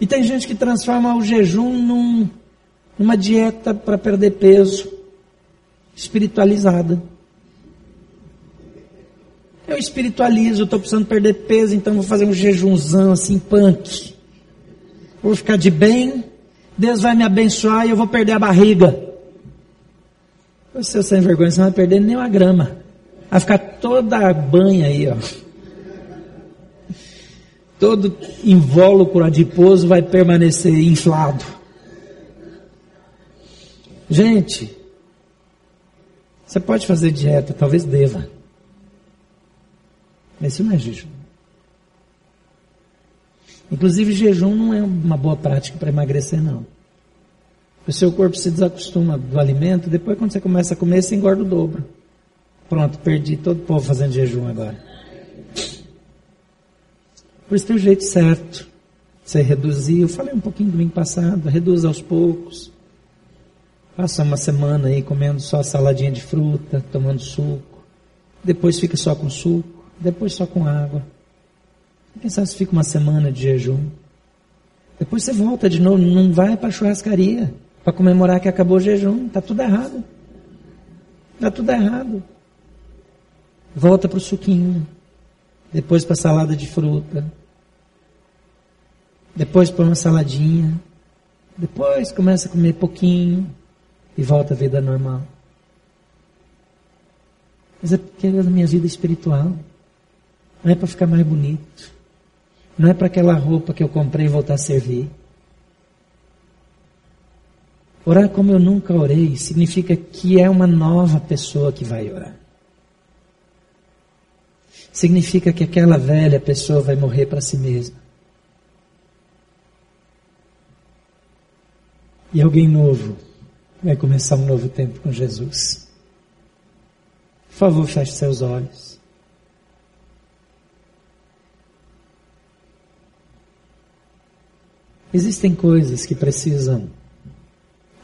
E tem gente que transforma o jejum num, numa dieta para perder peso espiritualizada. Eu espiritualizo, estou precisando perder peso, então vou fazer um jejumzão assim, punk. Vou ficar de bem, Deus vai me abençoar e eu vou perder a barriga. Seu sem vergonha, você não vai perder nem uma grama. Vai ficar toda a banha aí, ó. Todo invólucro adiposo vai permanecer inflado. Gente, você pode fazer dieta, talvez deva. Mas isso não é jejum. Inclusive, jejum não é uma boa prática para emagrecer, não. O seu corpo se desacostuma do alimento, depois quando você começa a comer, você engorda o dobro. Pronto, perdi todo o povo fazendo jejum agora. Por isso tem o jeito certo. Você reduzir, eu falei um pouquinho domingo passado, reduz aos poucos. Passa uma semana aí comendo só saladinha de fruta, tomando suco. Depois fica só com suco. Depois só com água. Quem sabe se fica uma semana de jejum. Depois você volta de novo, não vai para churrascaria para comemorar que acabou o jejum. Está tudo errado. Está tudo errado. Volta para o suquinho. Depois para salada de fruta. Depois para uma saladinha. Depois começa a comer pouquinho. E volta à vida normal. Mas é porque é da minha vida espiritual. Não é para ficar mais bonito. Não é para aquela roupa que eu comprei voltar a servir. Orar como eu nunca orei significa que é uma nova pessoa que vai orar. Significa que aquela velha pessoa vai morrer para si mesma. E alguém novo vai começar um novo tempo com Jesus. Por favor, feche seus olhos. Existem coisas que precisam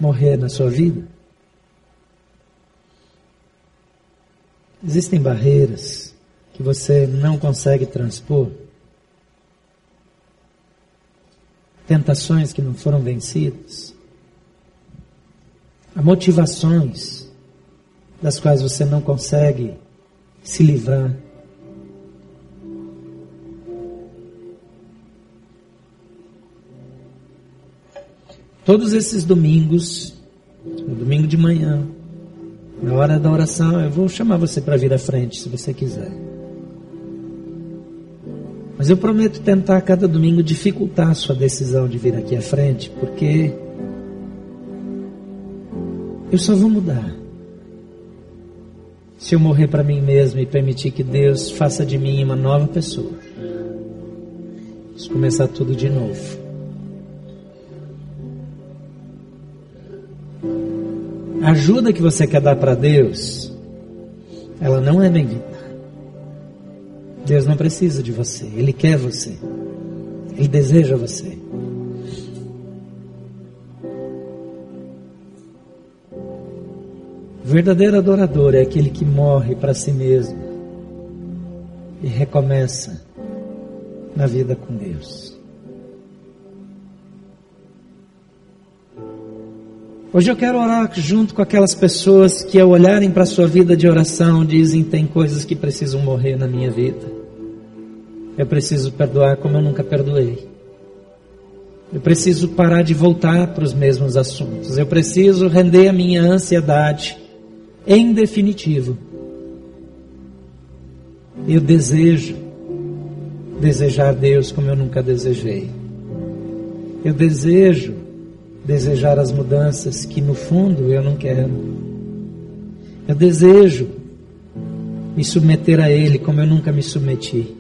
morrer na sua vida? Existem barreiras que você não consegue transpor? Tentações que não foram vencidas? Motivações das quais você não consegue se livrar? Todos esses domingos, no domingo de manhã, na hora da oração, eu vou chamar você para vir à frente, se você quiser. Mas eu prometo tentar cada domingo dificultar a sua decisão de vir aqui à frente, porque eu só vou mudar se eu morrer para mim mesmo e permitir que Deus faça de mim uma nova pessoa. Vamos começar tudo de novo. A ajuda que você quer dar para Deus, ela não é bendita. Deus não precisa de você, Ele quer você, Ele deseja você. O verdadeiro adorador é aquele que morre para si mesmo e recomeça na vida com Deus. Hoje eu quero orar junto com aquelas pessoas que, ao olharem para a sua vida de oração, dizem: tem coisas que precisam morrer na minha vida. Eu preciso perdoar como eu nunca perdoei. Eu preciso parar de voltar para os mesmos assuntos. Eu preciso render a minha ansiedade em definitivo. Eu desejo desejar Deus como eu nunca desejei. Eu desejo desejar as mudanças que no fundo eu não quero. Eu desejo me submeter a Ele como eu nunca me submeti.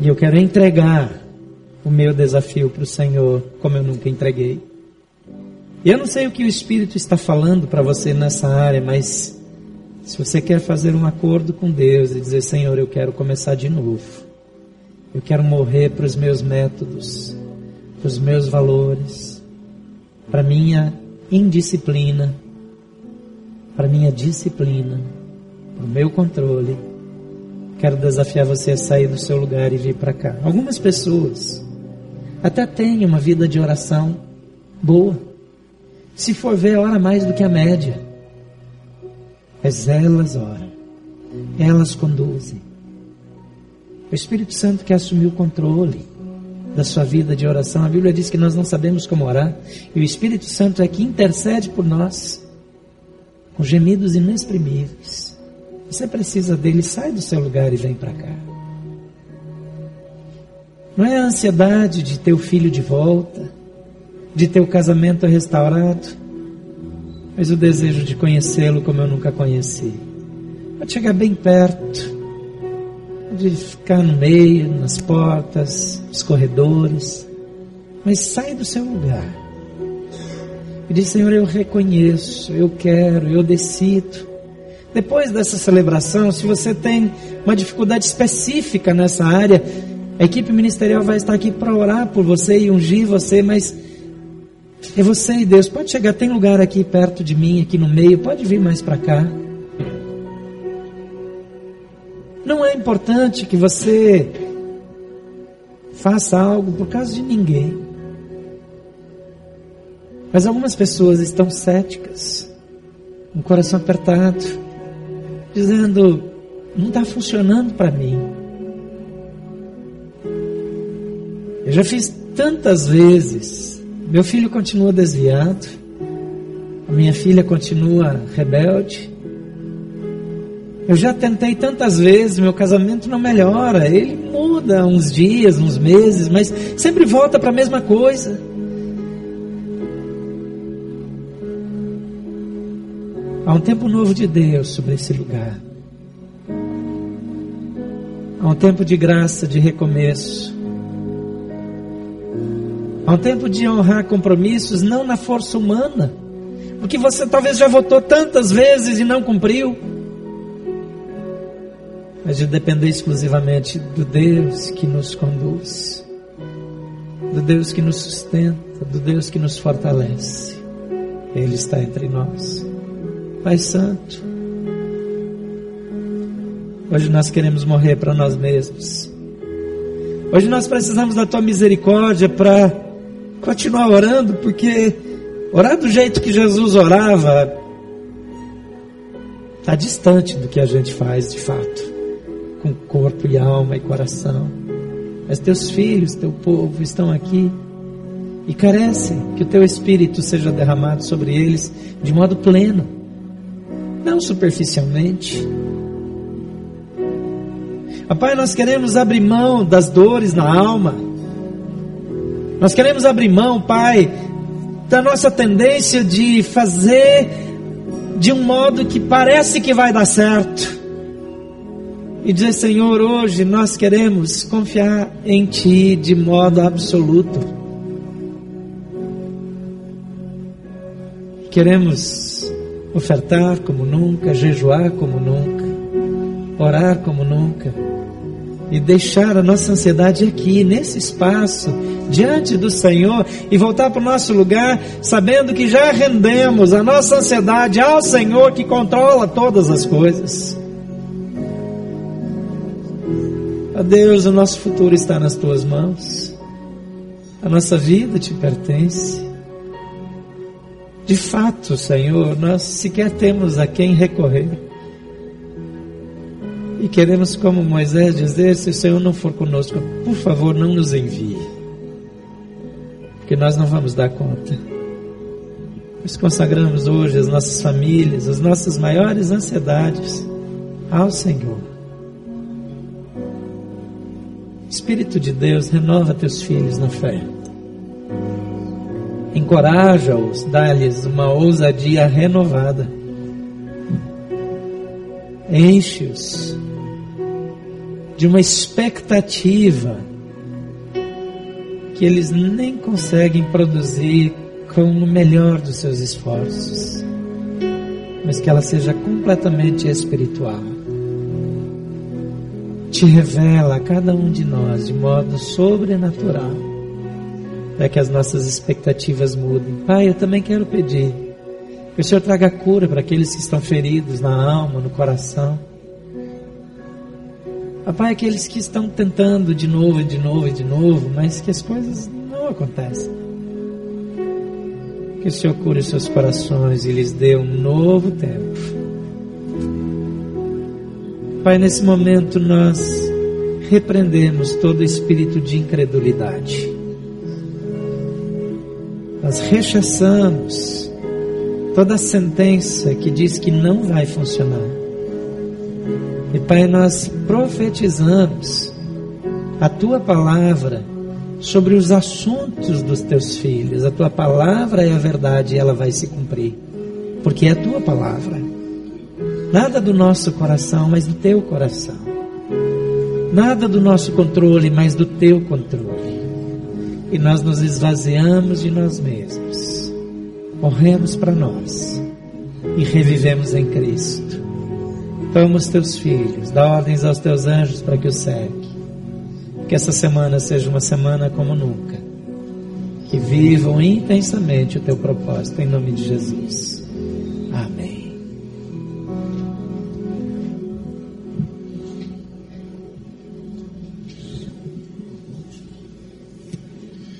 E eu quero entregar o meu desafio para o Senhor como eu nunca entreguei. Eu não sei o que o Espírito está falando para você nessa área, mas se você quer fazer um acordo com Deus e dizer, Senhor, eu quero começar de novo. Eu quero morrer para os meus métodos para os meus valores, para minha indisciplina, para minha disciplina, para o meu controle. Quero desafiar você a sair do seu lugar e vir para cá. Algumas pessoas até têm uma vida de oração boa. Se for ver, ora mais do que a média. Mas elas oram, elas conduzem. O Espírito Santo quer assumir o controle da sua vida de oração. A Bíblia diz que nós não sabemos como orar, e o Espírito Santo é que intercede por nós, com gemidos inexprimíveis. Você precisa dele, sai do seu lugar e vem para cá. Não é a ansiedade de ter o filho de volta, de ter o casamento restaurado, mas o desejo de conhecê-lo como eu nunca conheci. Pode chegar bem perto, de ficar no meio, nas portas, nos corredores, mas sai do seu lugar. E diz, Senhor, eu reconheço, eu quero, eu decido. Depois dessa celebração, se você tem uma dificuldade específica nessa área, a equipe ministerial vai estar aqui para orar por você e ungir você, mas é você e Deus. Pode chegar, tem lugar aqui perto de mim, aqui no meio, pode vir mais para cá. Não é importante que você faça algo por causa de ninguém. Mas algumas pessoas estão céticas, com o coração apertado, dizendo: não está funcionando para mim. Eu já fiz tantas vezes, meu filho continua desviado, a minha filha continua rebelde, eu já tentei tantas vezes, meu casamento não melhora. Ele muda uns dias, uns meses, mas sempre volta para a mesma coisa. Há um tempo novo de Deus sobre esse lugar. Há um tempo de graça, de recomeço. Há um tempo de honrar compromissos, não na força humana. Porque você talvez já votou tantas vezes e não cumpriu mas de depender exclusivamente do Deus que nos conduz, do Deus que nos sustenta, do Deus que nos fortalece. Ele está entre nós. Pai Santo, hoje nós queremos morrer para nós mesmos. Hoje nós precisamos da tua misericórdia para continuar orando, porque orar do jeito que Jesus orava está distante do que a gente faz de fato com corpo e alma e coração. Mas teus filhos, teu povo estão aqui e carecem que o teu espírito seja derramado sobre eles de modo pleno, não superficialmente. Pai, nós queremos abrir mão das dores na alma. Nós queremos abrir mão, Pai, da nossa tendência de fazer de um modo que parece que vai dar certo e dizer: Senhor, hoje nós queremos confiar em Ti de modo absoluto. Queremos ofertar como nunca, jejuar como nunca, orar como nunca e deixar a nossa ansiedade aqui, nesse espaço, diante do Senhor e voltar para o nosso lugar, sabendo que já rendemos a nossa ansiedade ao Senhor que controla todas as coisas. Ó Deus, o nosso futuro está nas tuas mãos. A nossa vida te pertence. De fato, Senhor, nós sequer temos a quem recorrer. E queremos, como Moisés, dizer: se o Senhor não for conosco, por favor, não nos envie. Porque nós não vamos dar conta. Nós consagramos hoje as nossas famílias, as nossas maiores ansiedades ao Senhor. Espírito de Deus, renova teus filhos na fé. Encoraja-os, dá-lhes uma ousadia renovada. Enche-os de uma expectativa que eles nem conseguem produzir com o melhor dos seus esforços, mas que ela seja completamente espiritual te revela a cada um de nós de modo sobrenatural, para que as nossas expectativas mudem. Pai, eu também quero pedir que o Senhor traga cura para aqueles que estão feridos na alma, no coração. Pai, aqueles que estão tentando de novo de novo de novo, mas que as coisas não acontecem. Que o Senhor cure seus corações e lhes dê um novo tempo Pai, nesse momento nós repreendemos todo espírito de incredulidade. Nós rechaçamos toda sentença que diz que não vai funcionar. E Pai, nós profetizamos a tua palavra sobre os assuntos dos teus filhos. A tua palavra é a verdade e ela vai se cumprir, porque é a tua palavra. Nada do nosso coração, mas do teu coração. Nada do nosso controle, mas do teu controle. E nós nos esvaziamos de nós mesmos. Morremos para nós e revivemos em Cristo. Toma os teus filhos, dá ordens aos teus anjos para que os segue. Que essa semana seja uma semana como nunca. Que vivam intensamente o teu propósito, em nome de Jesus.